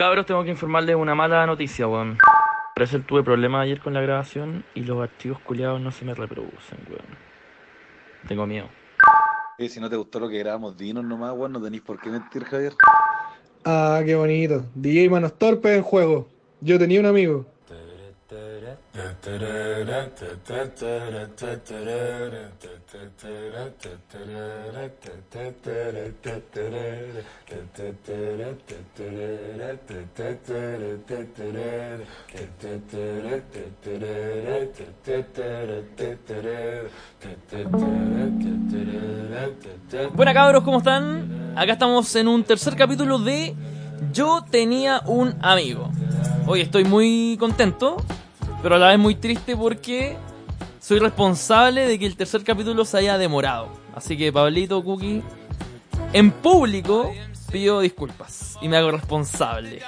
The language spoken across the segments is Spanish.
Cabros, tengo que informarles una mala noticia, weón. Parece que tuve problemas ayer con la grabación y los archivos culiados no se me reproducen, weón. Tengo miedo. Si no te gustó lo que grabamos, dinos nomás, weón, no tenéis por qué mentir, Javier. Ah, qué bonito. DJ Manos Torpes en juego. Yo tenía un amigo. Buenas cabros, ¿cómo están? Acá estamos en un tercer capítulo de Yo tenía un amigo. Hoy estoy muy contento, pero a la vez muy triste porque soy responsable de que el tercer capítulo se haya demorado. Así que Pablito Cookie, en público pido disculpas y me hago responsable.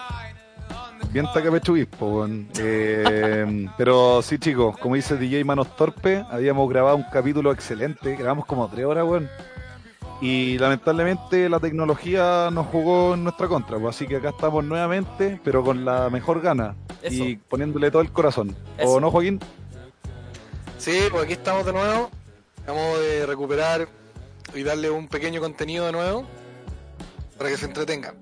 Bien tacapechuguis, po, weón. Eh, pero sí, chicos, como dice DJ Manos Torpe, habíamos grabado un capítulo excelente, grabamos como tres horas, weón. Y lamentablemente la tecnología nos jugó en nuestra contra, pues, así que acá estamos nuevamente, pero con la mejor gana Eso. y poniéndole todo el corazón. Eso. ¿O no, Joaquín? Sí, pues aquí estamos de nuevo. Vamos de recuperar y darle un pequeño contenido de nuevo para que se entretengan.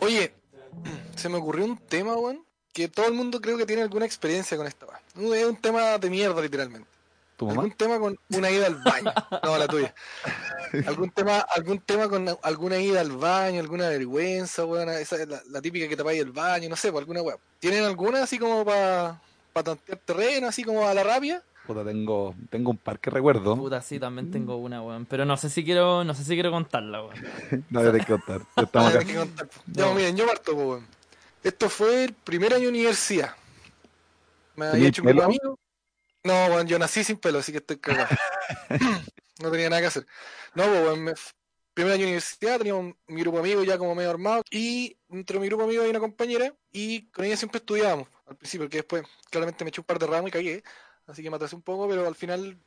Oye, se me ocurrió un tema, weón, que todo el mundo creo que tiene alguna experiencia con esta weón. Es un tema de mierda, literalmente. ¿Tu mamá? ¿Algún tema con una ida al baño? No, la tuya. ¿Algún tema, algún tema con alguna ida al baño, alguna vergüenza, weón? Esa es la, la típica que tapáis el baño, no sé, pues alguna weón. ¿Tienen alguna así como para pa tantear terreno, así como a la rabia? Puta, tengo, tengo un par que recuerdo. Puta, sí, también tengo una, weón. Pero no sé si quiero, no sé si quiero contarla, weón. No, ya te hay que contar. Ya estamos acá. hay que contar. Ya, miren, yo parto, pues, weón. Esto fue el primer año de universidad. Me había ¿Tenías hecho un amigos. No, weón, yo nací sin pelo, así que estoy cagado. no tenía nada que hacer. No, pues, weón, me- primer año de universidad, teníamos mi grupo de amigos ya como medio armado. Y entre mi grupo de amigos hay una compañera, y con ella siempre estudiábamos al principio, porque después claramente me eché un par de ramos y cagué. Así que me atrasé un poco, pero al final,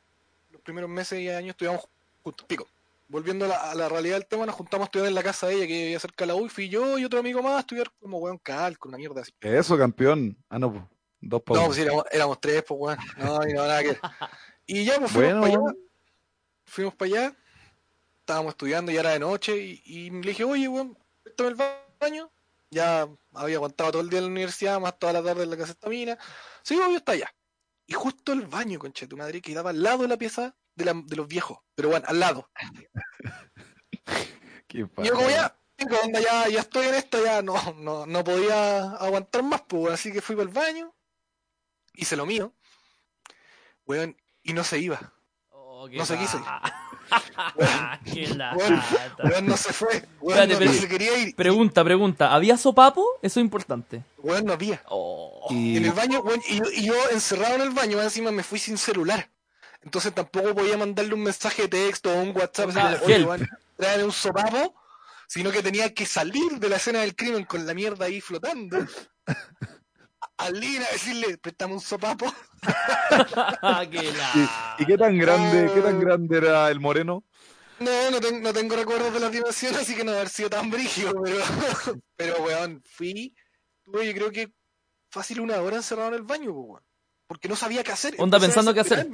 los primeros meses y años estudiamos juntos. Pico. Volviendo a la, a la realidad del tema, nos juntamos a estudiar en la casa de ella, que vivía cerca de la U, y fui yo y otro amigo más a estudiar como weón cálculo, una mierda así. Eso, campeón. Ah, no, pues. Dos No, pues sí, éramos, éramos tres, pues weón. No, y no, nada que. Y ya, pues fuimos Bueno, para allá. Fuimos para allá. Estábamos estudiando, ya era de noche, y, y le dije, oye, weón, préstame el baño. Ya había aguantado todo el día en la universidad, más toda la tarde en la casa de mina. Sí, obvio, está allá. Y justo el baño, concha tu madre, quedaba al lado de la pieza de, la- de los viejos. Pero bueno, al lado. Qué Y yo padre. como ya, onda, ya, ya estoy en esta, ya no, no, no podía aguantar más, pues, así que fui para el baño, hice lo mío, weón, y no se iba. Oh, No se quiso ir. Weón, weón no se fue, weón, Espérate, no, pero- no se quería ir, Pregunta, pregunta. ¿Había sopapo? Eso es importante. weón, no había. Oh. Y- En el baño, weón, y, yo, y yo encerrado en el baño, encima me fui sin celular. Entonces tampoco podía mandarle un mensaje de texto o un WhatsApp, Ah, tráeme un sopapo, sino que tenía que salir de la escena del crimen con la mierda ahí flotando. A decirle, préstame un sopapo. qué ¿Y, qué tan grande, qué tan Ah. grande era el moreno? No, no, ten- no tengo recuerdos de las dimensiones, así que no haber sido tan brígido, pero, pero weón, fui, tuve yo creo que fácil una hora encerrado en el baño, weón, porque no sabía qué hacer. Onda, pensando qué hacer.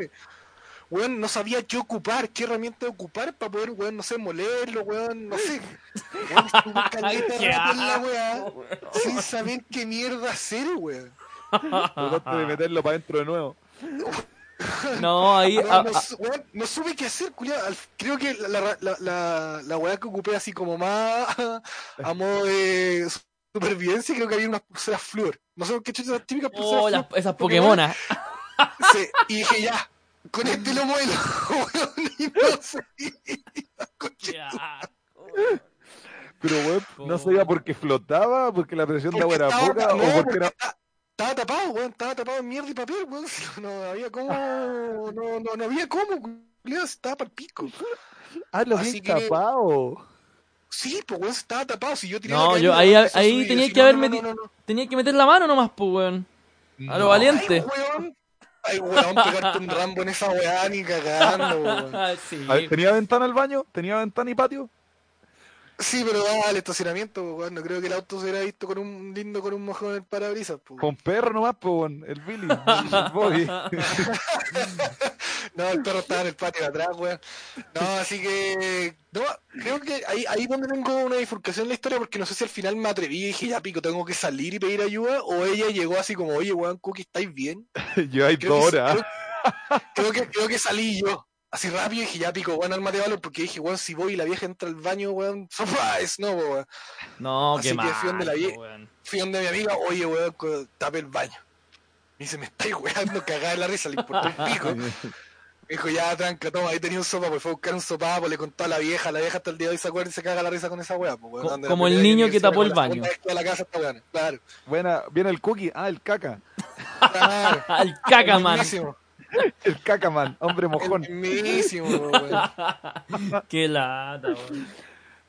Weón, no sabía qué ocupar, qué herramienta ocupar para poder, weón, no sé, molerlo, weón, no sé. Weón, caleta rato en la weá, sin saber qué mierda hacer, weón. Trataste de meterlo para adentro de nuevo. No, ahí. No, no, su- weón, no supe qué hacer, culiao. Al- Creo que la, la, la, la, la weá que ocupé así como más a modo de supervivencia, creo que había unas pulseras flúor. No sé qué chuchas, las típicas pulseras oh, las- esas Pokémonas. Sí, y dije, ya, con este lo muelo, weón, y no. Qué asco. Pero, weón, no sabía por qué flotaba, porque la presión de Porque agua era poca, no, o porque porque era... Estaba tapado, weón, estaba tapado en mierda y papel, weón. No había cómo. No, no, no había cómo, culiao, estaba para el pico. Ah, lo así vi que- tapado. Sí, pues weón, estaba tapado. Si yo tiré No, la yo caída, ahí- ahí tenía que haber no, no, meti- no, no. Tenía que meter la mano nomás, pues, weón. A lo No. valiente. Ay, weón. Ay, weón, pegarte un rambo en esa weá ni cagando, weón. sí. A ver, ¿Tenía ventana el baño? ¿Tenía ventana y patio? Sí, pero daba al estacionamiento, weón. No creo que el auto se hubiera visto con un lindo con un mojón en el parabrisas. Con perro nomás, pues, weón, el Billy, el Bobby. No, el perro estaba en el patio de atrás, weón. No, así que. No, creo que ahí, ahí donde tengo una bifurcación en la historia, porque no sé si al final me atreví y dije, ya pico, tengo que salir y pedir ayuda, o ella llegó así como, oye, weón, Cookie, ¿estáis bien? Yo hay horas. creo, creo que, creo que salí yo. Así rápido y dije, ya pico, weón, armate de valor, porque dije, weón, si voy y la vieja entra al baño, weón, surprise, no, weón. No, Así qué que mal. fui donde la vi. po, weón. Fui donde mi amiga, oye, weón, tape el baño. Me dice, me estáis weando, cagada en la risa, le importó un pico. Me dijo, ya, tranca, toma, ahí tenía un sopapo, y fue a buscar un sopapo, le contó a la vieja, la vieja hasta el día de hoy se acuerda y se caga la risa con esa weá, pues, weón. La como el niño que tapó el la baño. segunda vez que va a la casa weá, claro, Buena, viene el cookie. Ah, el caca. claro. El caca, man. El caca, man. Hombre mojón. Qué lata, weón.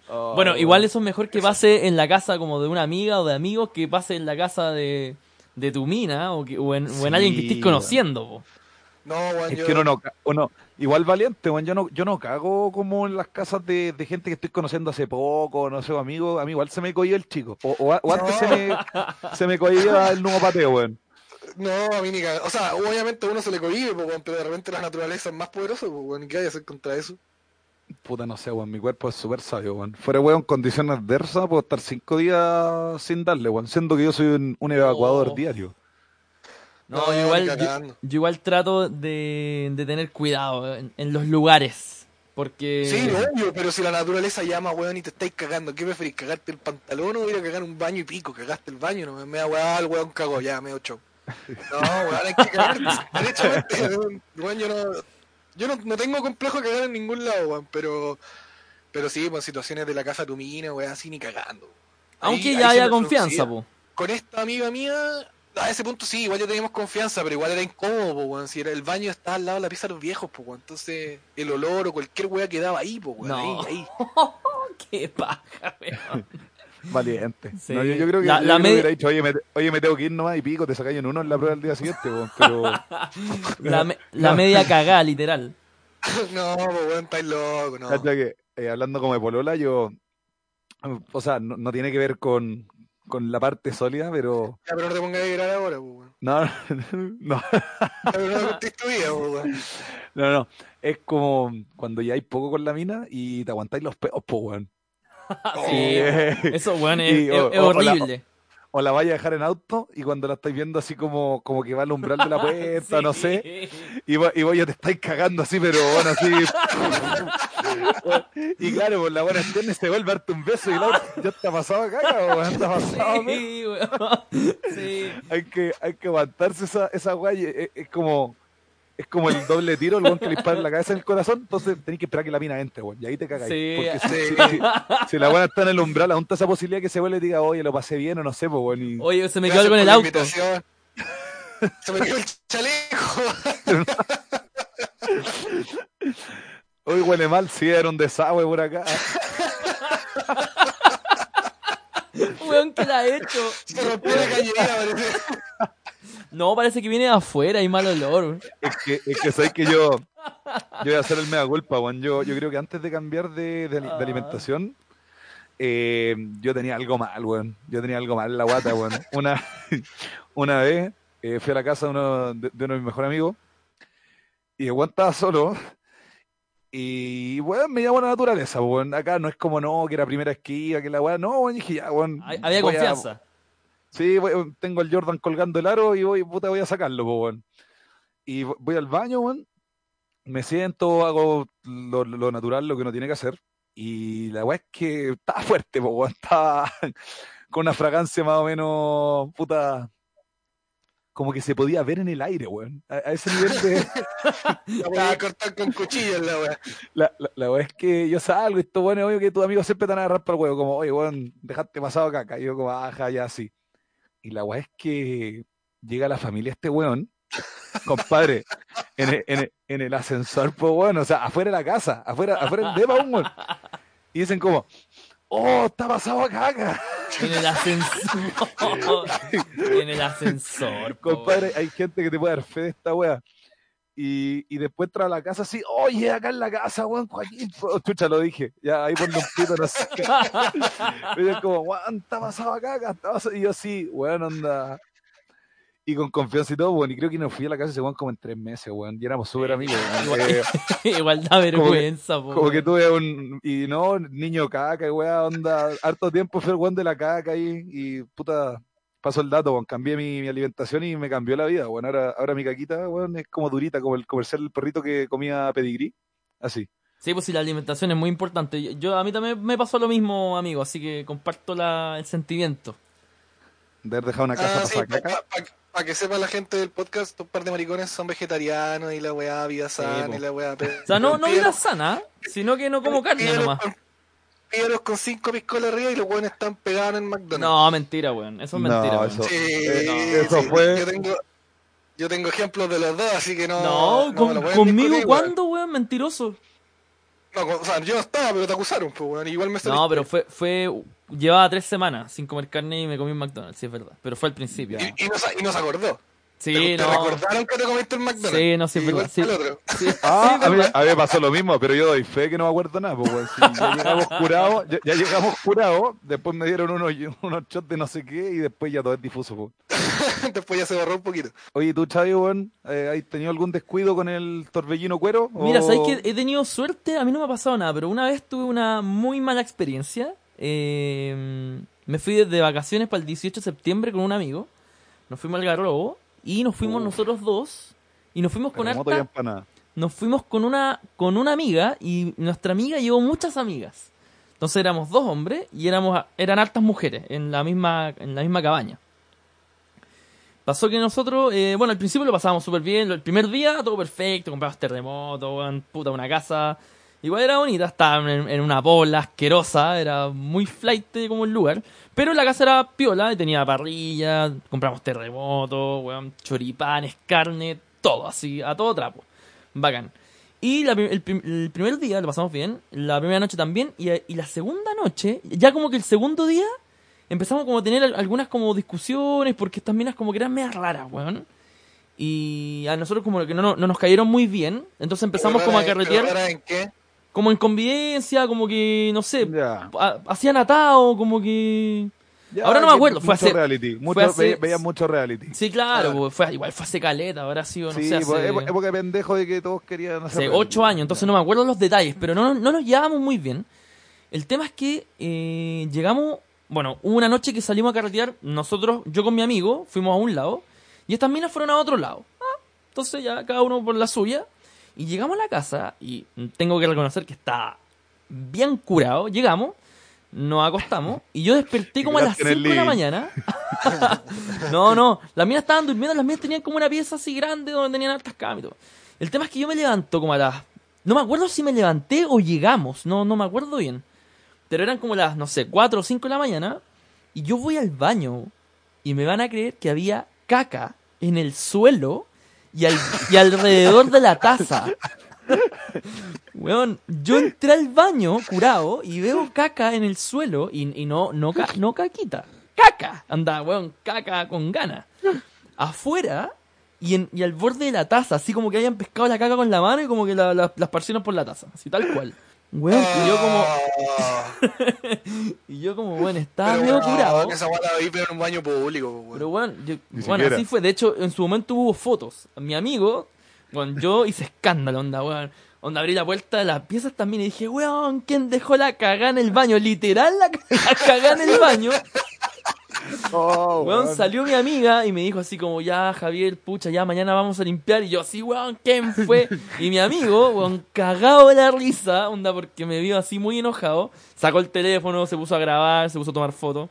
Oh, Bueno, igual eso es mejor que pase en la casa como de una amiga o de amigos que pase en la casa de, de tu mina o, que, o, en, o en Sí, alguien que estés conociendo. po. No, weón, Es yo... que uno no, uno, igual valiente, weón, yo no, yo no cago como en las casas de, de gente que estoy conociendo hace poco, no sé, amigo, a mí igual se me cogió el chico, o, o, o antes No. se me, se me el nuevo pateo, weón. No, a mí ni. O sea, obviamente a uno se le cohibe, weón, pero de repente la naturaleza es más poderosa, pues, weón, ¿y ¿qué hay que hacer contra eso? Puta, no sé, weón, mi cuerpo es súper sabio, weón. Fuera, weón, condiciones adversas, puedo estar cinco días sin darle, weón, siendo que yo soy un, un evacuador Oh. diario. No, No, yo igual, yo, igual trato de, de tener cuidado en, en los lugares. Porque. Sí, obvio, pero si la naturaleza llama, weón, y te estáis cagando, ¿qué preferís? ¿Cagarte el pantalón o ir a cagar un baño y pico? Cagaste el baño, no me da el weón cagó, ya, me ocho. No, weón, hay que cagar derechamente. Weón, yo no, yo no, no tengo complejo de cagar en ningún lado, weón, pero, pero sí, pues situaciones de la casa de tu mina, weón, así ni cagando. Ahí- Aunque ya haya confianza, po. Con esta amiga mía, a ese punto sí, igual ya teníamos confianza, pero igual era incómodo, po, weón. Si era el baño estaba al lado de la pieza de los viejos, pues, weón. Entonces, el olor o cualquier weá quedaba ahí, pues, weón. No. Ahí, ahí. Qué paja, weón. Valiente. Sí. No, yo, yo creo que, La- yo la creo que media- hubiera dicho, oye me, oye, me tengo que ir nomás y pico, te sacáis en uno en la prueba del día siguiente, pero... La, me- la media cagada, literal. no, pues, weón, estáis loco, no. Cacha que, eh, hablando como de polola, yo, o sea, no, no tiene que ver con, con la parte sólida, pero Ya, pero no te pongas a llorar ahora, pues, no, no, Ya, pero no me contéis tu vida, pues, no, no, es como cuando ya hay poco con la mina y te aguantáis los peos, po, weón. Sí, Eh, eso, weón, es, Y, o- es- la- horrible. o la vaya a dejar en auto y cuando la estáis viendo así como, como que va al umbral de la puerta, no sé, y vos, y vos ya te estáis cagando así, pero bueno, así. y claro, pues la buena extiende se vuelve a darte un beso y la otra ya está pasado caca, o está pasado, ¿no? Sí. Sí. hay que, hay que aguantarse esa, esa weá, y es, es como, es como el doble tiro, el weón que le dispara en la cabeza en el corazón, entonces tenés que esperar que la mina entre, weón, y ahí te cagáis. Sí. Porque si, Sí. si- si- si la buena está en el umbral, aún está esa posibilidad que se vuelve y diga, oye, lo pasé bien o no sé, pues, weón, y- Oye, se me quedó algo en el auto. Se me quedó el chaleco. Hoy huele mal, sí, era un desagüe por acá. Weón, ¿qué la ha hecho? Se rompió la cañería, parece. No, parece que viene de afuera, hay mal olor. Es que, es que sabes que yo, yo voy a hacer el mega culpa, weón. Yo, yo creo que antes de cambiar de, de- de Ah. alimentación, eh, yo tenía algo mal, weón. Yo tenía algo mal en la guata, weón. Una, una vez eh, fui a la casa de uno de, de uno de mis mejores amigos y el weón estaba solo. Y, weón, me llamó la naturaleza, weón. Acá no es como, no, que era primera esquiva, que la weón. No, weón, dije, ya, weón. Hay- Había a- confianza. Sí, tengo el Jordan colgando el aro y voy, puta, voy a sacarlo, po, weón. Y vo- voy al baño, weón. Me siento, hago lo, lo natural, lo que uno tiene que hacer. Y la weá es que estaba fuerte, po, weón. Estaba con una fragancia más o menos, puta, como que se podía ver en el aire, weón. A, a ese nivel de... La cortar con cuchillas la weá. La, la, la weá es que yo salgo y esto, bueno, obvio que tus amigos siempre te van a agarrar para el huevo, como, oye, weón, dejaste pasado caca. Y yo como, ajá, ya así. Y la weá es que llega la familia este weón, compadre, en el, en el, en el ascensor, pues bueno, o sea, afuera de la casa, afuera, afuera del depa, un weón. Y dicen como, oh, está pasado caca. En el ascensor. en el ascensor, Compadre, hay gente que te puede dar fe de esta wea. Y, y después entra a la casa así, oye, acá en la casa, weón, Joaquín. Oh, chucha, lo dije. Ya, ahí ponle un pito, no sé. Y yo como, weón, está pasado acá, acá, está pasado. Y yo sí, weón, onda. Y con confianza y todo, weón. Y creo que nos fui a la casa ese weón como en tres meses, weón. Y éramos súper amigos, weón. Eh, Igual da vergüenza, como que tuve un. Y no, niño caca, y weón, onda. Harto tiempo fue el weón de la caca ahí. Y puta, pasó el dato, weón. Cambié mi, mi alimentación y me cambió la vida, weón. Ahora, ahora mi caquita, weón, es como durita, como el comercial del perrito que comía pedigrí. Así. Sí, pues sí, la alimentación es muy importante. Yo, a mí también me pasó lo mismo, amigo, así que comparto la, el sentimiento. De haber dejado una casa Ah, sí, pasada para que sepa la gente del podcast, un par de maricones son vegetarianos y la weá, vida sana y la weá. O sea, no, no vida sana, sino que no como carne nomás. Pídelos con cinco piscolas arriba y los weones están pegados en McDonald's. No, mentira, weón. Eso es No, mentira, weón. eso- Sí, Eh, eso sí, fue- Yo tengo, yo tengo ejemplos de los dos, así que no. No, no con- conmigo. ¿cuándo, weón? Mentiroso. No, o sea, yo no estaba, pero te acusaron, pues, weón. Igual me No, saliste. pero fue, fue, llevaba tres semanas sin comer carne y me comí un McDonald's, sí es verdad. Pero fue al principio. Y, y no, y no se acordó. Sí, te, te no. recordaron que te comiste el McDonald's. Sí, no, sí, es Igual verdad, sí. que el otro. Sí, Ah, sí, a, mí, verdad. a mí me pasó lo mismo, pero yo doy fe que no me acuerdo nada. Pues. Si ya llegamos curados, ya, ya llegamos curados, después me dieron unos, unos shots de no sé qué y después ya todo es difuso. pues. Después ya se borró un poquito. Oye, ¿tú, Chavi, weón, eh, has tenido algún descuido con el torbellino cuero? Mira, o- ¿sabes que he tenido suerte? A mí no me ha pasado nada, pero una vez tuve una muy mala experiencia. Eh, me fui de vacaciones para el 18 de septiembre con un amigo. Nos fuimos al Garrobo y nos fuimos Uf. nosotros dos. Y nos fuimos con harta, nos fuimos con una con una amiga y nuestra amiga llevó muchas amigas. Entonces éramos dos hombres y éramos eran hartas mujeres en la misma en la misma cabaña. Pasó que nosotros, eh, bueno, al principio lo pasábamos súper bien. El primer día todo perfecto, compramos terremoto, puta, una casa. Igual era bonita, estaba en, en una bola asquerosa, era muy flight como el lugar. Pero la casa era piola, y tenía parrilla, compramos terremoto, weón, choripanes, carne, todo así, a todo trapo. Bacán. Y la el, prim- el primer día lo pasamos bien, la primera noche también, y, y la segunda noche, ya como que el segundo día, empezamos como a tener al- algunas como discusiones, porque estas minas como que eran medias raras, weón. Y a nosotros como que no, no, no nos cayeron muy bien, entonces empezamos como a carretear, en qué? Como en convivencia, como que, no sé, ha- hacían atado, como que... Ya, Ahora no me acuerdo, fue hace- reality. Mucho, fue hace- veía, veía mucho reality. Sí, claro, Claro. pues, fue, igual fue hace caleta, habrá sido, no Sí, sé, pues, hace... época, de pendejo de que todos querían hacer hace ocho años, entonces no me acuerdo los detalles, pero no, no nos llevábamos muy bien. El tema es que eh, llegamos, bueno, hubo una noche que salimos a carretear, nosotros, yo con mi amigo, fuimos a un lado, y estas minas fueron a otro lado. Ah, entonces ya cada uno por la suya, y llegamos a la casa, y tengo que reconocer que está bien curado, llegamos, nos acostamos, y yo desperté como a las Quedaste en 5 el de la mañana. no, no, las minas estaban durmiendo, las minas tenían como una pieza así grande donde tenían altas camas y todo. El tema es que yo me levanto como a las... No me acuerdo si me levanté o llegamos, no, no me acuerdo bien. Pero eran como las, no sé, 4 o 5 de la mañana. Y yo voy al baño y me van a creer que había caca en el suelo y, al- y alrededor de la taza. Weón, yo entré al baño curado y veo caca en el suelo y, y no, no, ca- no caquita. Caca. Anda, weón, caca con ganas. Afuera y, en, y al borde de la taza, así como que hayan pescado la caca con la mano y como que la, la, la esparcieron por la taza. Así tal cual. Weón, y yo como, Ah, y yo como, bueno, estaba pero medio bueno, curado. que esa vi pero en un baño público, pues, weón. Pero bueno, yo- bueno, así fue. De hecho, en su momento hubo fotos. Mi amigo, bueno, yo hice escándalo, onda, weón. Onda, abrí la puerta de las piezas también y dije, weón, ¿quién dejó la cagada en el baño? Literal, la, la cagada en el baño. Oh, Weón, weón. salió mi amiga y me dijo así como, ya, Javier, pucha, ya mañana vamos a limpiar. Y yo así, weón, ¿quién fue? Y mi amigo, weón, cagado de la risa, onda, porque me vio así muy enojado. Sacó el teléfono, se puso a grabar, se puso a tomar fotos.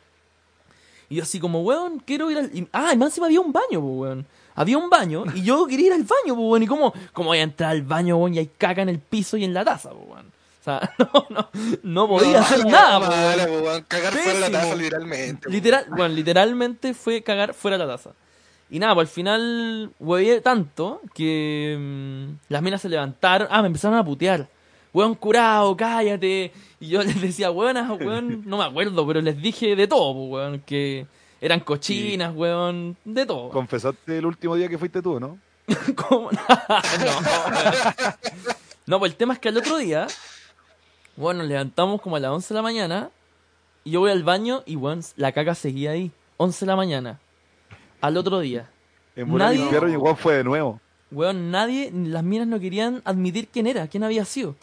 Y yo así como, weón, quiero ir al... y- ah, y más encima había un baño, po, weón. Había un baño y yo quería ir al baño, po, weón. ¿Y cómo, cómo voy a entrar al baño, weón, y hay caca en el piso y en la taza, po, weón? O sea, no, no, no podía No, hacer nada, mala, po. Cagar fuera de la Pésimo. taza, literalmente. po. Literal, bueno, literalmente fue cagar fuera de la taza. Y nada, pues al final huevé tanto que mm, las minas se levantaron. Ah, me empezaron a putear. Weón curado, cállate. Y yo les decía, weón, weón, no me acuerdo, pero les dije de todo, pues, weón, que eran cochinas, weón, de todo. Confesaste el último día que fuiste tú, ¿no? ¿Cómo? no, no, pues el tema es que al otro día, bueno, nos levantamos como a las 11 de la mañana y yo voy al baño y, weón, la caca seguía ahí. 11 de la mañana. Al otro día. En Nadie- y igual fue de nuevo. Weón, nadie, las minas no querían admitir quién era, quién había sido.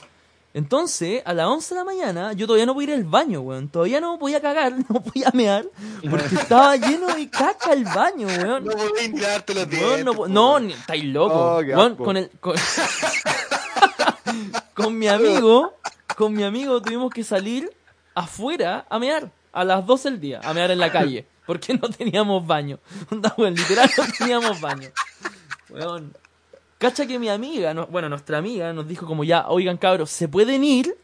Entonces, a las 11 de la mañana, yo todavía no podía ir al baño, weón. Todavía no podía cagar, no podía mear, porque estaba lleno de caca el baño, weón. No podés ni lavarte los dientes. No, no, ni- estáis loco. Oh, Weón, con el. Con, con mi amigo, con mi amigo tuvimos que salir afuera a mear a las 12 del día, a mear en la calle, porque no teníamos baño. Onda, weón, literal no teníamos baño. Weón. Cacha que mi amiga, no- bueno, nuestra amiga nos dijo como ya, oigan cabros, se pueden ir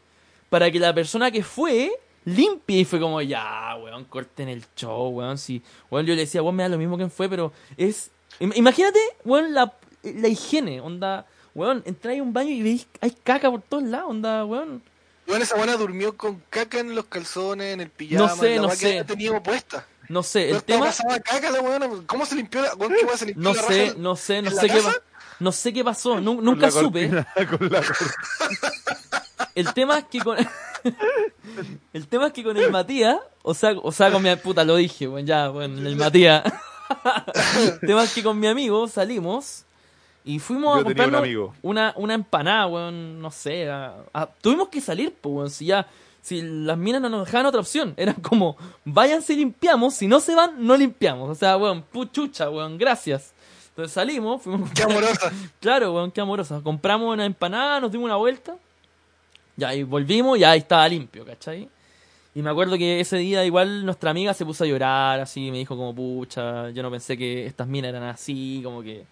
para que la persona que fue limpie y fue como ya, weón, corten el show, weón, sí. Weón, yo le decía, weón, me da lo mismo que fue, pero es... im- Imagínate, weón, la, la higiene, onda, weón, entráis a un baño y veis, hay caca por todos lados, onda, weón. Weón, esa buena durmió con caca en los calzones, en el pijama. No sé, en la no que sé. había tenido puesta. No sé, No el tema... pasaba caca la weona. ¿Cómo se limpió la, weá se limpió No la sé, raja? no sé, no en la sé qué pa- No sé qué pasó, nu- Con nunca la supe. cortina- con la. El tema es que con. el tema es que con el Matías, o sea, o sea, con mi puta lo dije, bueno, ya, bueno, el Matías. el tema es que con mi amigo salimos y fuimos Yo a un amigo. una, una empanada, weón, no sé. a- a- tuvimos que salir, pues, weón, si ya. Si las minas no nos dejaban otra opción, era como, váyanse y limpiamos, si no se van, no limpiamos. O sea, weón, puchucha, weón, gracias. Entonces salimos, fuimos Qué amorosa. Claro, weón, qué amorosa. Compramos una empanada, nos dimos una vuelta. Ya, y volvimos, ya ahí estaba limpio, ¿cachai? Y me acuerdo que ese día igual nuestra amiga se puso a llorar, así, me dijo como, pucha, yo no pensé que estas minas eran así, como que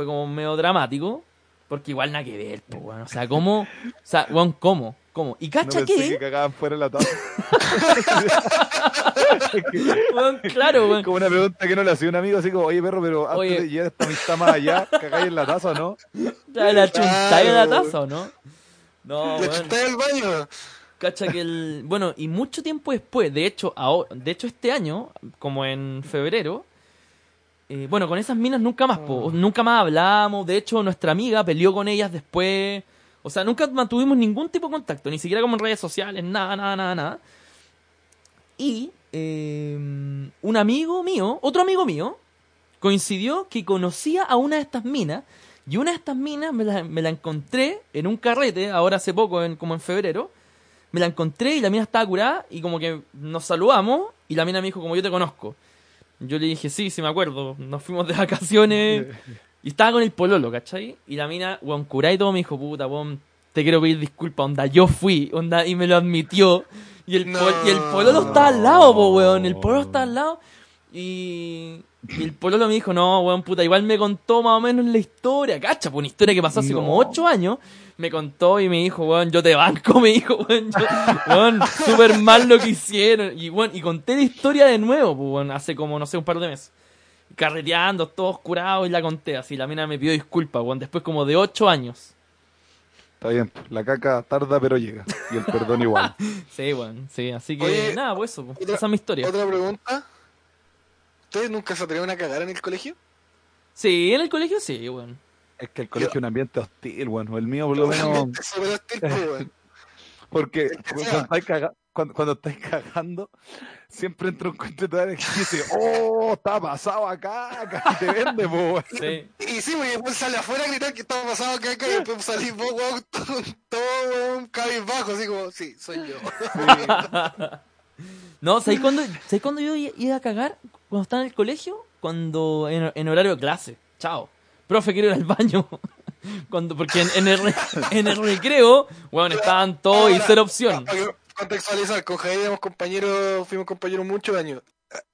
fue como medio dramático, porque igual nada que ver, pues. O sea, ¿cómo? O sea, weón, ¿cómo? ¿Cómo? Y No cacha pensé que, que cagaban fuera la taza. weón, claro, weón. Como una pregunta que no le hacía un amigo, así como, oye perro, pero antes Oye. de llegar esta amistad más allá, ¿cagáis en la taza o no? ¿Ya la chuntáis en la taza o no? No, weón. chuté el baño. Cacha que el. Bueno, y mucho tiempo después, de hecho, ahora, de hecho este año, como en febrero, eh, bueno, con esas minas nunca más, po, nunca más hablamos. De hecho, nuestra amiga peleó con ellas después. O sea, nunca mantuvimos ningún tipo de contacto, ni siquiera como en redes sociales, nada, nada, nada, nada. Y eh, un amigo mío, otro amigo mío, coincidió que conocía a una de estas minas. Y una de estas minas me la, me la encontré en un carrete, ahora hace poco, en, como en febrero. Me la encontré y la mina estaba curada y como que nos saludamos y la mina me dijo como yo te conozco. Yo le dije, sí, sí me acuerdo. Nos fuimos de vacaciones y estaba con el pololo, ¿cachai? Y la mina, weón, curada y todo me dijo, puta, weón, te quiero pedir disculpas, onda, yo fui, onda, y me lo admitió. Y el, pol- y el pololo está al lado, po, weón, el pololo está al lado. Y, y el pololo me dijo, no, weón, puta, igual me contó más o menos la historia, cacha, pues una historia que pasó hace No. como ocho años. Me contó y me dijo, weón, yo te banco, me dijo, weón, yo, weón, súper mal lo que hicieron. Y, weón, y conté la historia de nuevo, pues, weón, hace como, no sé, un par de meses. Carreteando, todos curados y la conté así. La mina me pidió disculpas, weón, después como de ocho años. Está bien, la caca tarda pero llega. Y el perdón igual. Sí, weón, sí, así que Oye, nada, pues eso, pues, otra- esa es mi historia. Otra pregunta. ¿Ustedes nunca se atrevieron a cagar en el colegio? Sí, en el colegio sí, weón. Es que el colegio es un ambiente hostil, bueno. El mío por lo menos... Es súper hostil, pues, weón. Porque que cuando estáis, caga- cuando, cuando estáis cagando, siempre entra un conchetumare que dice, oh, está pasado acá, acá te vende, po. weón". Sí. Y sí, güey, después sale afuera a gritar que estaba pasado caca y después salís vos, weón, todo, weón, cabizbajo, así como, sí, soy yo. No, ¿sabes cuándo, ¿sabes cuándo yo iba a cagar? Cuando estaba en el colegio, cuando en, en horario de clase. Chao. Profe, quiero ir al baño. Cuando, porque en, en el, re- en el recreo, bueno, estaban todos y cero opción. Para contextualizar, con Javier éramos compañeros, fuimos compañeros muchos años.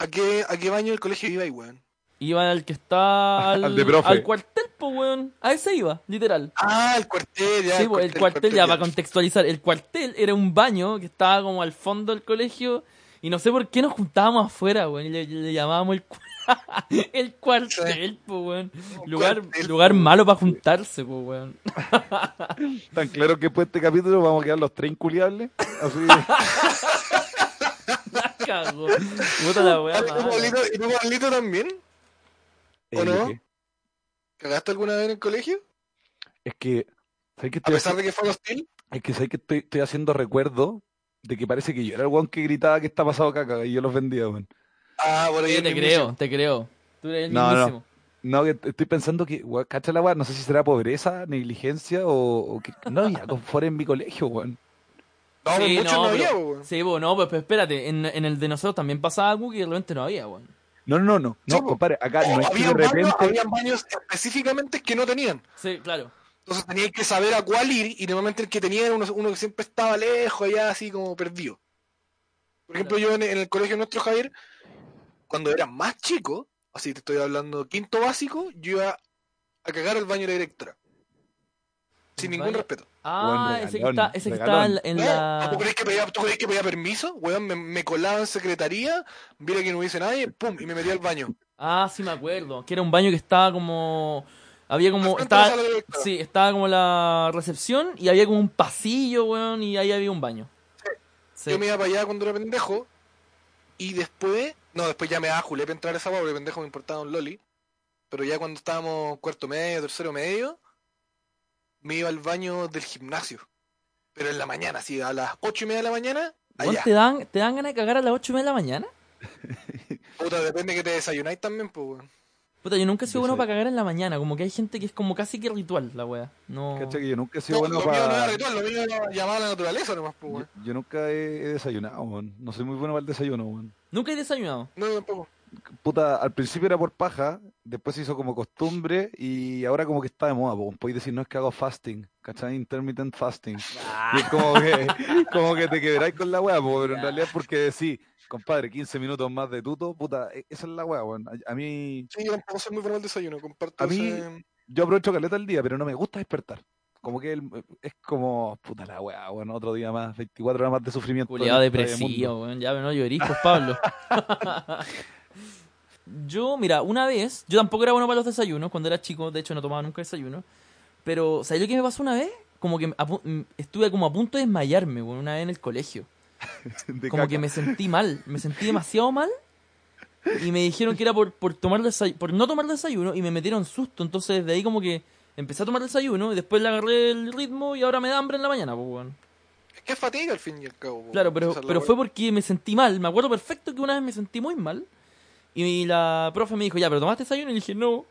¿A qué, ¿A qué baño del colegio iba ahí, weón? Iba al que está al, Al de profe. al cuartel, pues, weón. A ese iba, literal. Ah, el cuartel, ya. Sí, pues, el cuartel, ya, para contextualizar, el cuartel era un baño que estaba como al fondo del colegio y no sé por qué nos juntábamos afuera, weón, y le, le llamábamos el, cu- el cuartel, pues, weón. Lugar, cuartel, lugar malo para juntarse, pues, weón. Tan claro que después de este capítulo vamos a quedar los tres inculiables. Así. Cago. Puta la weá ¿Y tú, mala. Pablito, ¿Y tú, Pablito, también? ¿O Eh, no? ¿qué? ¿Cagaste alguna vez en el colegio? Es que, ¿sabes qué A pesar haciendo? de que fue hostil. Es que, ¿sabes que estoy, estoy haciendo recuerdo de que parece que yo era el weón que gritaba que está pasado caca y yo los vendía, weón. Ah, Sí, el te creo, te creo. Tú eres el No, no. mismísimo. No, que t- estoy pensando que, weón, cacha la weá, no sé si será pobreza, negligencia o, o que no había confort en mi colegio, weón. No, pues Sí, muchos no, no, había, pero- weón. Sí, pues, no, pues, pero espérate, en, en el de nosotros también pasaba algo que de repente no había, weón. No, no, no, no, Sí, compadre, acá O no es que de baños, repente... habían baños específicamente que no tenían. Sí, claro. Entonces teníais que saber a cuál ir y normalmente el que tenía era uno, uno que siempre estaba lejos, allá así como perdido. Por ejemplo, yo en, en el colegio nuestro, Javier, cuando era más chico, así te estoy hablando quinto básico, yo iba a cagar al baño de la directora. Sin ¿El ningún baño? respeto. Ah, Buen ese que regalón, está, ese que regalón. está en, la... ¿tú, crees que pedía, ¿Tú crees que pedía permiso? Weón, me, me colaba en secretaría, viera que no hubiese nadie, pum, y me metía al baño. Ah, sí me acuerdo. Que era un baño que estaba como... Había como... Estaba... Sí, estaba como la recepción y había como un pasillo, weón, y ahí había un baño. Sí. Yo me iba para allá cuando era pendejo. Y después, no, después ya me daba julé para entrar a esa porque pendejo me importaba un loli. Pero ya cuando estábamos cuarto medio, tercero medio, me iba al baño del gimnasio. Pero en la mañana, así, a las ocho y media de la mañana, allá. ¿te, dan, ¿Te dan ganas de cagar a las 8 y media de la mañana? Puta, depende que te desayunáis también, pues, weón. Puta, yo nunca he sido bueno sé. para cagar en la mañana. Como que hay gente que es como casi que ritual, la wea. No... Cacha que yo nunca he sido No, bueno lo mío no era para... ritual, lo mío era llamar a la naturaleza nomás, pues, Yo, weón. yo nunca he, he desayunado, weón. No soy muy bueno para el desayuno, weón. Nunca he desayunado. No, tampoco. Puta, al principio era por paja, después se hizo como costumbre y ahora como que está de moda, po. Podéis decir, no es que hago fasting, ¿cachai? Intermittent fasting. Y es como que, como que te quedáis con la weá, po, pero en realidad es porque decís, compadre, 15 minutos más de tuto, puta, e- esa es la weá, weón. A, a mí, Sí, yo tampoco soy muy bueno al desayuno, comparto A mí- ese- yo aprovecho caleta el día, pero no me gusta despertar. Como que el- es como, puta la weá, weón, otro día más, 24 horas más de sufrimiento. Culeado depresivo, weón. Ya, no llorís, pues, Pablo. yo, mira, una vez, yo tampoco era bueno para los desayunos, cuando era chico, de hecho no tomaba nunca desayuno. Pero, ¿sabes lo que me pasó una vez? Como que estuve como a punto de desmayarme, weón, una vez en el colegio. De Como caca. que me sentí mal, me sentí demasiado mal. Y me dijeron que era por, por, tomar desay- por no tomar desayuno y me metieron susto. Entonces, de ahí como que empecé a tomar desayuno y después le agarré el ritmo y ahora me da hambre en la mañana, pues. Es que es fatiga al fin y al cabo. po. Claro, pero, pero fue porque me sentí mal. Me acuerdo perfecto que una vez me sentí muy mal. Y la profe me dijo, ya, pero tomaste desayuno. Y le dije, no.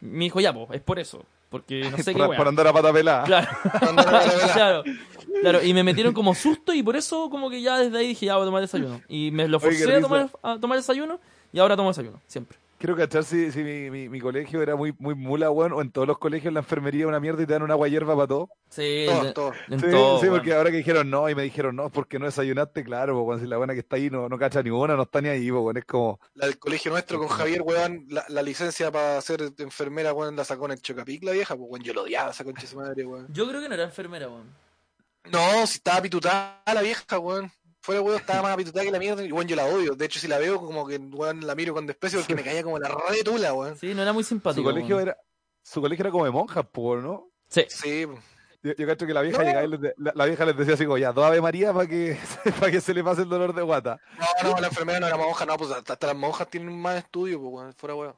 Me dijo, ya, pues, es por eso. Porque no sé qué por, weá. por andar a pata pelada. Claro, claro, claro. Y me metieron como susto y por eso como que ya desde ahí dije, ya voy a tomar desayuno. Y me lo Oye, qué forcé a tomar, a tomar desayuno y ahora tomo desayuno, siempre. Quiero cachar si, si mi, mi, mi colegio era muy, muy mula, weón, o en todos los colegios la enfermería es una mierda y te dan una agua hierba para todo. Sí, Todo, de- todo. en Sí, todo, sí, porque ahora que dijeron no, y me dijeron no, porque no desayunaste, claro, pues, weón, si la buena que está ahí no, no cacha ni una, no está ni ahí, pues, weón, es como, La del colegio nuestro con Javier, weón, la, la licencia para ser enfermera, weón, la sacó en el Chocapic, la vieja, pues, weón, yo lo odiaba esa concha de su madre, weón. Yo creo que no era enfermera, weón. No, si estaba pitutada la vieja, weón. Fuera, weón, estaba más pitutada que la mierda, y weón, yo la odio. De hecho, si la veo, como que, weón, la miro con desprecio porque me caía como la re tula, weón. Sí, no era muy su simpático. colegio weón. era, su colegio era como de monjas, pues, ¿no? Sí. Sí, Yo, yo cacho que la vieja No. llegaba y les de- la, la vieja les decía así como, ya, dos Ave María para que, para que se le pase el dolor de guata. no, no, la enfermera no era monja, no, pues hasta, hasta las monjas tienen más estudio, pues, weón, fuera, weón.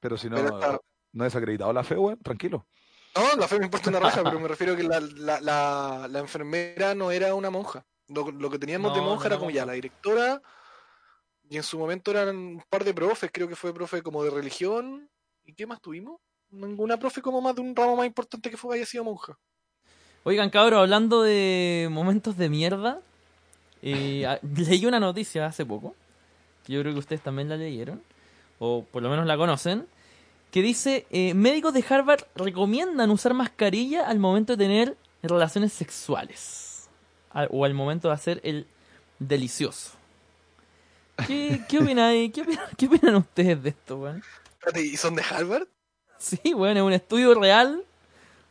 Pero si no, Pero está- no es acreditado la fe, weón, tranquilo. No, la fe me importa una raja, pero me refiero a que la, la, la, la enfermera no era una monja. Lo, lo que teníamos No, de monja era como ya la directora, y en su momento eran un par de profes, creo que fue profe como de religión. ¿Y qué más tuvimos? Ninguna profe como más de un ramo más importante que fue haya sido monja. Oigan, cabros, hablando de momentos de mierda, eh, leí una noticia hace poco, que yo creo que ustedes también la leyeron, o por lo menos la conocen, que dice, eh, médicos de Harvard recomiendan usar mascarilla al momento de tener relaciones sexuales, al- o al momento de hacer el delicioso. ¿Qué, qué opináis? ¿Qué opinan, ¿Qué opinan ustedes de esto, weón? ¿y son de Harvard? Sí, weón, es un estudio real.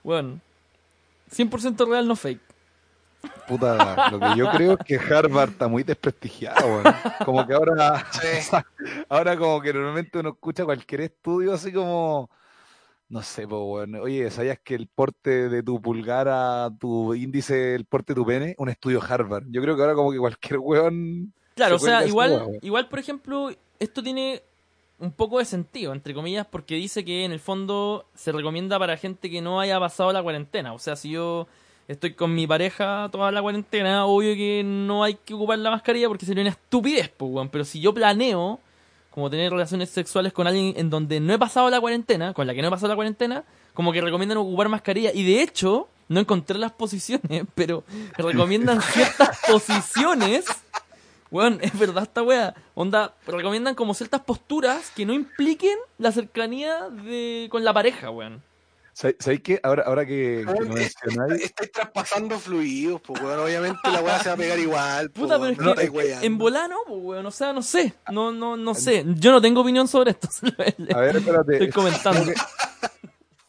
Weón, 100% real, no fake. Puta, lo que yo creo es que Harvard está muy desprestigiado, weón. Como que ahora, Sí. ahora como que normalmente uno escucha cualquier estudio así como, no sé, pues, weón. Oye, ¿sabías que el porte de tu pulgar a tu índice, el porte de tu pene, un estudio Harvard? Yo creo que ahora como que cualquier weón... Claro, o se sea, igual, igual, por ejemplo, esto tiene un poco de sentido, entre comillas, porque dice que en el fondo se recomienda para gente que no haya pasado la cuarentena. O sea, si yo estoy con mi pareja toda la cuarentena, obvio que no hay que ocupar la mascarilla porque sería una estupidez, pues, weón. Pero si yo planeo como tener relaciones sexuales con alguien en donde no he pasado la cuarentena, con la que no he pasado la cuarentena, como que recomiendan ocupar mascarilla. Y de hecho, no encontré las posiciones, pero recomiendan ciertas posiciones. Weón, es verdad esta wea. Onda, recomiendan como ciertas posturas que no impliquen la cercanía de con la pareja, weón. ¿Sabéis qué? Ahora, ahora que, que lo mencionáis, Estáis traspasando fluidos, pues, weón. Obviamente la weá se va a pegar igual. po, Puta, pero weón, es no que en volano, pues, weón, o sea, no sé. No, no, no sé. Yo no tengo opinión sobre esto. a ver, espérate. Estoy comentando. Creo que,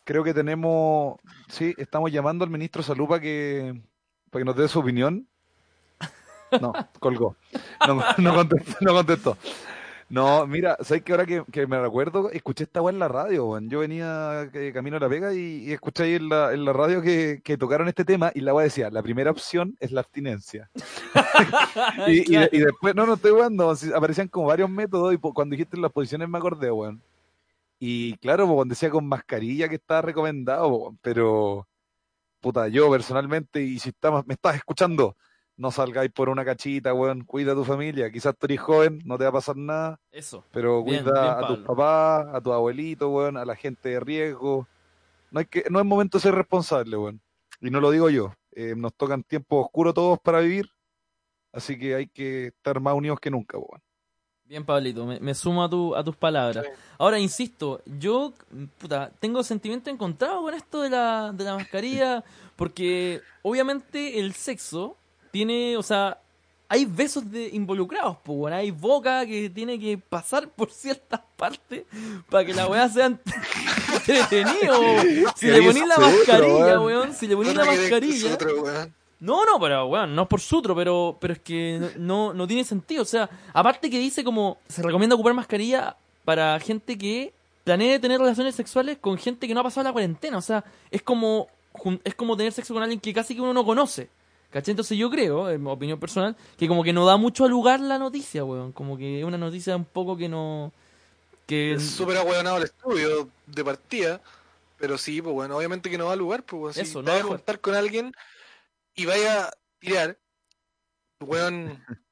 creo que tenemos, sí, estamos llamando al ministro de Salud para que, para que nos dé su opinión. No, colgó. No, no contestó. No, contestó. No, mira, ¿sabes que ahora que, que me recuerdo? Escuché esta weá en la radio, weón. Yo venía eh, camino a La Vega y, y escuché ahí en la, en la radio que, que tocaron este tema y la weá decía, la primera opción es la abstinencia. Y, y- Claro. y después, no, no estoy jugando, aparecían como varios métodos y po- cuando dijiste las posiciones me acordé, weón. Y claro, cuando decía con mascarilla que estaba recomendado, po, weón, pero puta, yo personalmente, y si estás, me estás escuchando, no salgáis por una cachita, weón, cuida a tu familia, quizás tú eres joven, no te va a pasar nada, Eso. pero Bien, cuida bien, a tus papás, a tu abuelito, weón, a la gente de riesgo. No, hay que, no es momento de ser responsable, weón. Y no lo digo yo. eh, nos tocan tiempos oscuros todos para vivir, así que hay que estar más unidos que nunca, weón. Bien, Pablito, me, me sumo a, tu, a tus palabras. Sí. Ahora, insisto, yo, puta, tengo sentimiento encontrado con esto de la, de la mascarilla, porque obviamente el sexo tiene, o sea, hay besos de involucrados, pues, bueno, hay boca que tiene que pasar por ciertas partes para que la weá sea entretenido. Si le ponís la mascarilla, weón. weón, si le ponís la mascarilla... weón. No, no, pero bueno, no es por sutro, pero, pero es que no, no, tiene sentido. O sea, aparte que dice como se recomienda ocupar mascarilla para gente que planee tener relaciones sexuales con gente que no ha pasado la cuarentena. O sea, es como, es como tener sexo con alguien que casi que uno no conoce. ¿Cachai? Entonces yo creo, en mi opinión personal, que como que no da mucho lugar la noticia, weón. Como que es una noticia un poco que no... Que... Es súper ahueonado el estudio de partida. Pero sí, pues bueno, obviamente que no va a lugar, pues weón. Si Eso, no te da vas a juntar con alguien y vaya a tirar, weón.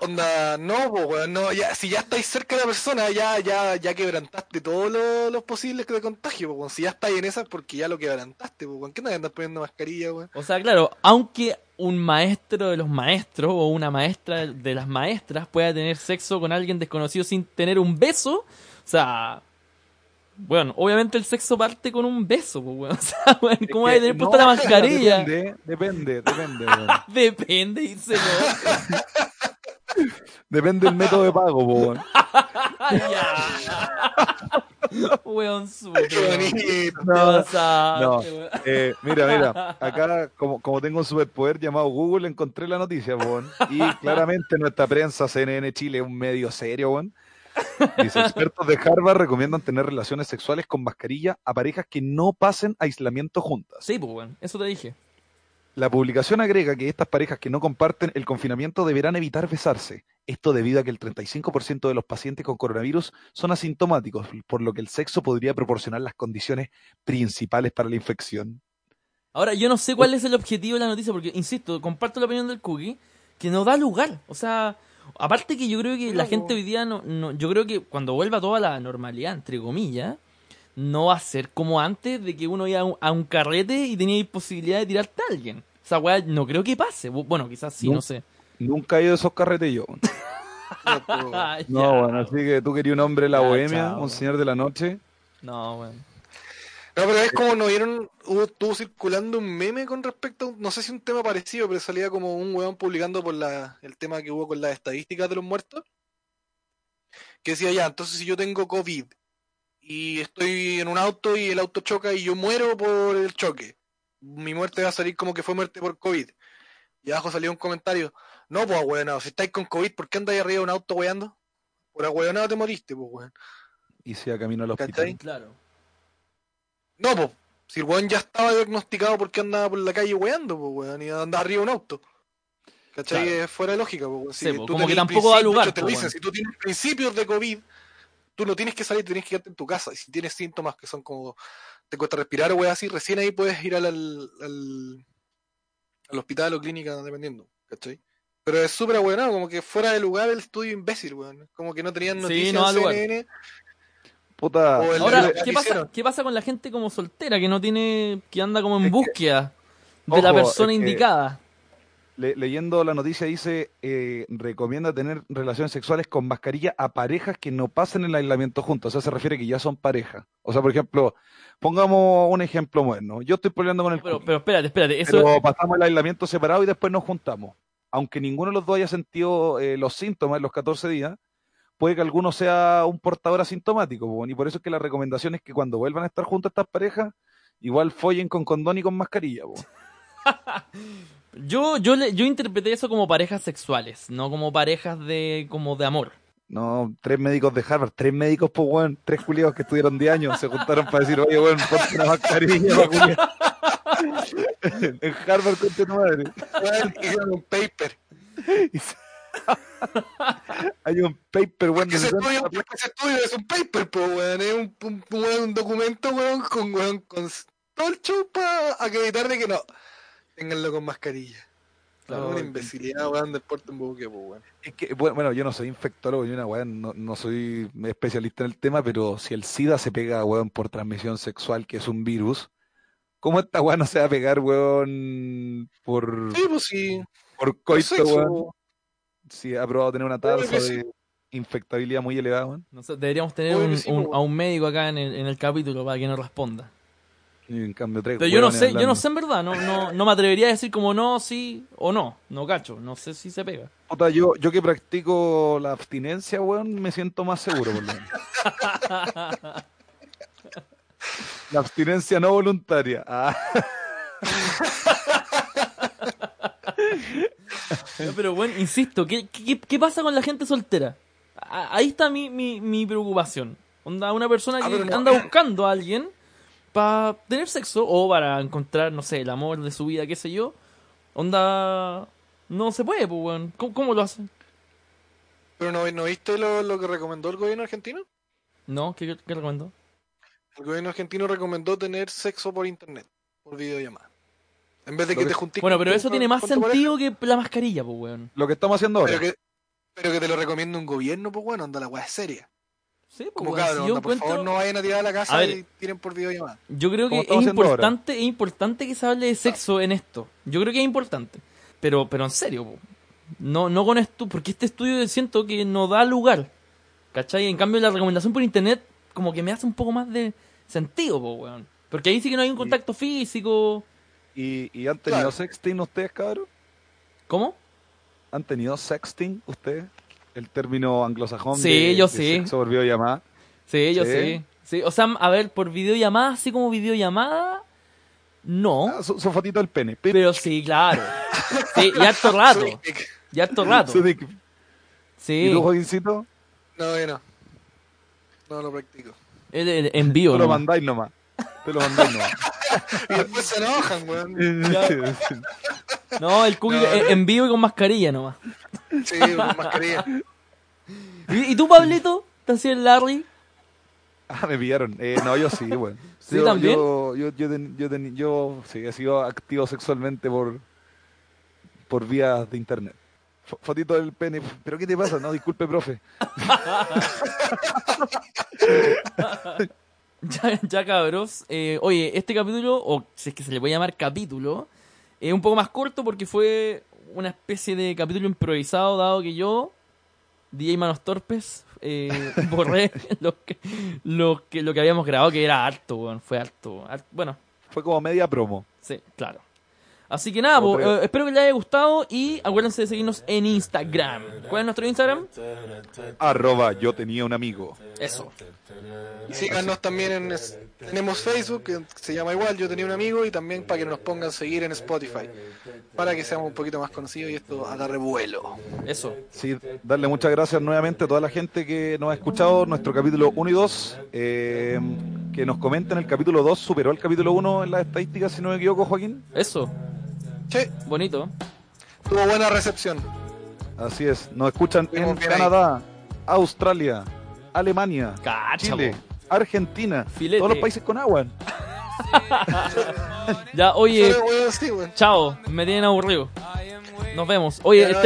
Onda, no, pues weón, no, ya, si ya estáis cerca de la persona, ya, ya, ya quebrantaste todos los, los posibles de contagio, pues weón. Si ya estáis en esa es porque ya lo quebrantaste, pues weón. ¿Qué te andas poniendo mascarilla, weón? O sea, claro, aunque un maestro de los maestros o una maestra de las maestras pueda tener sexo con alguien desconocido sin tener un beso, o sea, bueno, obviamente el sexo parte con un beso, pues, weón. O sea, weón, ¿cómo Es hay que que tener puesta no, la mascarilla? Depende, depende, depende, weón. Depende, dice, ¿no? Depende del método de pago, po, weón. Weón, bonito. No, no. Eh, mira, mira, acá como, como tengo un superpoder llamado Google, encontré la noticia, weón. Y claramente nuestra prensa, CNN Chile, es un medio serio, weón. Dice, expertos de Harvard recomiendan tener relaciones sexuales con mascarilla a parejas que no pasen aislamiento juntas. Sí, pues, weón, eso te dije. La publicación agrega que estas parejas que no comparten el confinamiento deberán evitar besarse. Esto debido a que el 35% de los pacientes con coronavirus son asintomáticos, por lo que el sexo podría proporcionar las condiciones principales para la infección. Ahora, yo no sé cuál es el objetivo de la noticia, porque, insisto, comparto la opinión del Cookie, que no da lugar. O sea, aparte que yo creo que la gente hoy día no, no. Yo creo que cuando vuelva toda la normalidad, entre comillas, no va a ser como antes de que uno iba a un, a un carrete y tenía posibilidad de tirarte a alguien. O sea, weá, no creo que pase. Bu- Bueno, quizás sí, No. no sé. Nunca he ido a esos carretes yo. No, ya. bueno, así que tú querías un hombre de la Ya, bohemia, chao. un señor de la noche. No, weón. No, pero es como no vieron, hubo, estuvo circulando un meme con respecto a, un- no sé si un tema parecido, pero salía como un weón publicando por la, el tema que hubo con las estadísticas de los muertos. Que decía ya, entonces si yo tengo COVID y estoy en un auto y el auto choca y yo muero por el choque, mi muerte va a salir como que fue muerte por COVID. Y abajo salió un comentario, no pues weón, si estáis con COVID, ¿por qué andáis arriba de un auto weando? Por weonado te moriste, pues weón. Y se a camino al hospital. ¿Cachai? Claro. No, pues, si el weón ya estaba diagnosticado porque andaba por la calle weando, pues weón, y andaba arriba de un auto. ¿Cachai? Claro. Es fuera de lógica, pues weón. Si Sí, pues, tú como que tampoco da lugar, hecho, te lo pues, dicen, si tú tienes principios de COVID, tú no tienes que salir, tienes que quedarte en tu casa. Y si tienes síntomas que son como te cuesta respirar o así, recién ahí puedes ir al, al, al, al hospital o clínica, dependiendo, ¿cachai? Pero es súper ahueonado, como que fuera de lugar el estudio imbécil, weón. Como que no tenían Sí, noticias no da en. CNN. Puta, Ahora, ¿qué pasa. ¿qué pasa con la gente como soltera que no tiene, que anda como en Es que- búsqueda de la persona que- indicada? Le- leyendo la noticia dice, eh, recomienda tener relaciones sexuales con mascarilla a parejas que no pasen el aislamiento juntos. O sea, se refiere que ya son pareja. O sea, por ejemplo, pongamos un ejemplo bueno. Yo estoy peleando con el Pero, pero espérate, espérate, eso pero pasamos el aislamiento separado y después nos juntamos. Aunque ninguno de los dos haya sentido eh, los síntomas en los 14 días, puede que alguno sea un portador asintomático. Y por eso es que la recomendación es que cuando vuelvan a estar juntas estas parejas, igual follen con condón y con mascarilla. yo, yo, le- yo interpreté eso como parejas sexuales, no como parejas de, como de amor. No, tres médicos de Harvard, tres médicos, pues, weón, tres culiados que estudiaron 10 años, se juntaron para decir, oye, weón, ponte una mascarilla. En Harvard, con tu madre. Weón, hicieron un paper. Hay un paper, weón, ese 60 estudio, porque ese estudio es un paper, pues, weón. Es un, un, un- un documento, weón, con, weón, con todo el show para acreditar de que no. Ténganlo con mascarilla. Claro, una imbecilidad, weón, del puerto en buque, pues, weón. Es que, bueno, yo no soy infectólogo, yo una weón, no, no soy especialista en el tema, pero si el SIDA se pega, weón, por transmisión sexual, que es un virus, ¿cómo esta weón no se va a pegar, weón, por, Sí, pues sí. por coito, weón? Si ha probado tener una tasa sí. de infectabilidad muy elevada, weón. No sé, deberíamos tener un- que sí, un- po. a un médico acá en el, en el capítulo para que nos responda. Y en cambio, tres Pero yo no sé, yo no sé en verdad, no, no, no me atrevería a decir como no, sí o no, no cacho, no sé si se pega. Puta, yo, yo que practico la abstinencia, weón, me siento más seguro, por lo menos. La abstinencia no voluntaria. Ah, No, pero bueno, insisto, ¿qué, qué, qué pasa con la gente soltera? Ahí está mi, mi, mi preocupación. Onda, una persona Ah, que no. anda buscando a alguien para tener sexo o para encontrar, no sé, el amor de su vida, qué sé yo. Onda, no se puede, pues, weón. ¿Cómo, cómo lo hacen? Pero no, ¿no viste lo, lo que recomendó el gobierno argentino? ¿No? ¿Qué, qué, recomiendo? El gobierno argentino recomendó tener sexo por internet, por videollamada. En vez de que que- te juntes Bueno, pero eso tiene más sentido que la mascarilla, pues, weón. lo que estamos haciendo ahora. Pero que, pero que te lo recomienda un gobierno, pues bueno, anda la weá es seria. Sí, pues, Como si cabrón, yo onda, por encuentro... favor no vayan a tirar a la A casa ver. y tiren por videollamada. Yo creo que es importante, es importante que se hable de sexo en esto. Yo creo que es importante. Pero, pero en serio, po. no, no con esto, porque este estudio siento que no da lugar. ¿Cachai? En cambio, la recomendación por internet, como que me hace un poco más de sentido, po, weón. Porque ahí sí que no hay un contacto físico. ¿Y, y han tenido Claro. sexting ustedes, cabrón? ¿Cómo? ¿Han tenido sexting ustedes? El término anglosajón Sí, de, yo de sí. sexo por videollamada. Sí, yo ¿Sí? sí. Sí, o sea, a ver, por videollamada, así como videollamada, no. Ah, su, su fotito del pene. Pero sí, claro. Sí, y harto rato. Y harto rato. su dick. ¿Y Sí. tú, Joaquincito? No, yo no. No lo practico. El, el envío. Tú lo nomás. mandáis nomás. Tú lo mandáis nomás. Y después se enojan, weón. No, el cookie No, en- en vivo y con mascarilla nomás. Sí, con mascarilla. ¿Y, y tú, Pablito? ¿Te hacías el Larry? Ah, me pillaron. Eh, no, yo sí, weón. ¿Sí, yo, también? Yo, yo, yo, ten- yo, ten- yo sí, he sido activo sexualmente por, por vías de internet. Fo- Fotito del pene. ¿Pero qué te pasa? No, disculpe, profe. Ya, ya cabros. Eh, oye, este capítulo, o si es que se le puede llamar capítulo, es un poco más corto porque fue una especie de capítulo improvisado, dado que yo DJ Manos Torpes, eh, borré lo que, lo, que, lo que habíamos grabado, que era harto, weón. Fue harto. har- Bueno, Fue como media promo. sí, claro. Así que nada, po, eh, espero que les haya gustado y acuérdense de seguirnos en Instagram. ¿Cuál es nuestro Instagram? Arroba yo tenía un amigo. Eso. Y síganos también en. es- Tenemos Facebook, que se llama igual, yo tenía un amigo, y también para que nos pongan seguir en Spotify. Para que seamos un poquito más conocidos y esto agarre vuelo. Eso. Sí, darle muchas gracias nuevamente a toda la gente que nos ha escuchado nuestro capítulo 1 y 2. eh, que nos comenten el capítulo 2 superó el capítulo 1 en las estadísticas, si no me equivoco, Joaquín. Eso. Bonito. tuvo buena recepción. Así es, nos escuchan en. Canadá, Australia, Alemania, Cacha, Chile, po. Argentina, Filete. todos los países con agua. Ya, oye, sí, chao. Me tienen aburrido. Nos vemos. Oye. Chao,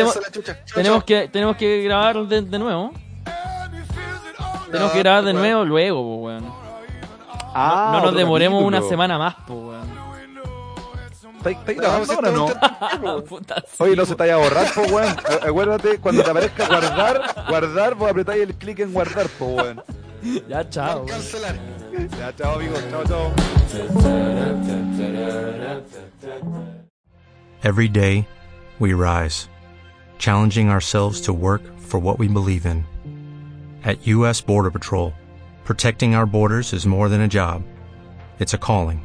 tenemos chao. que tenemos que grabar de, de nuevo. Tenemos No, que grabar de weón. nuevo luego. Ah, no nos demoremos una semana más. ¿Estáis estáis No, grabando ahora o no? esto es un tiempo. Puta, sí, Oye, no se te vaya a borrar, po, weón. Eh, acuérdate, cuando te aparezca guardar, guardar, vos apretáis el clic en guardar, po, weón. Ya, chao. Cancelar. Ya, chao, amigos. Chao, chao. Every day, we rise, challenging ourselves to work for what we believe in. At U.S. Border Patrol, protecting our borders is more than a job, it's a calling.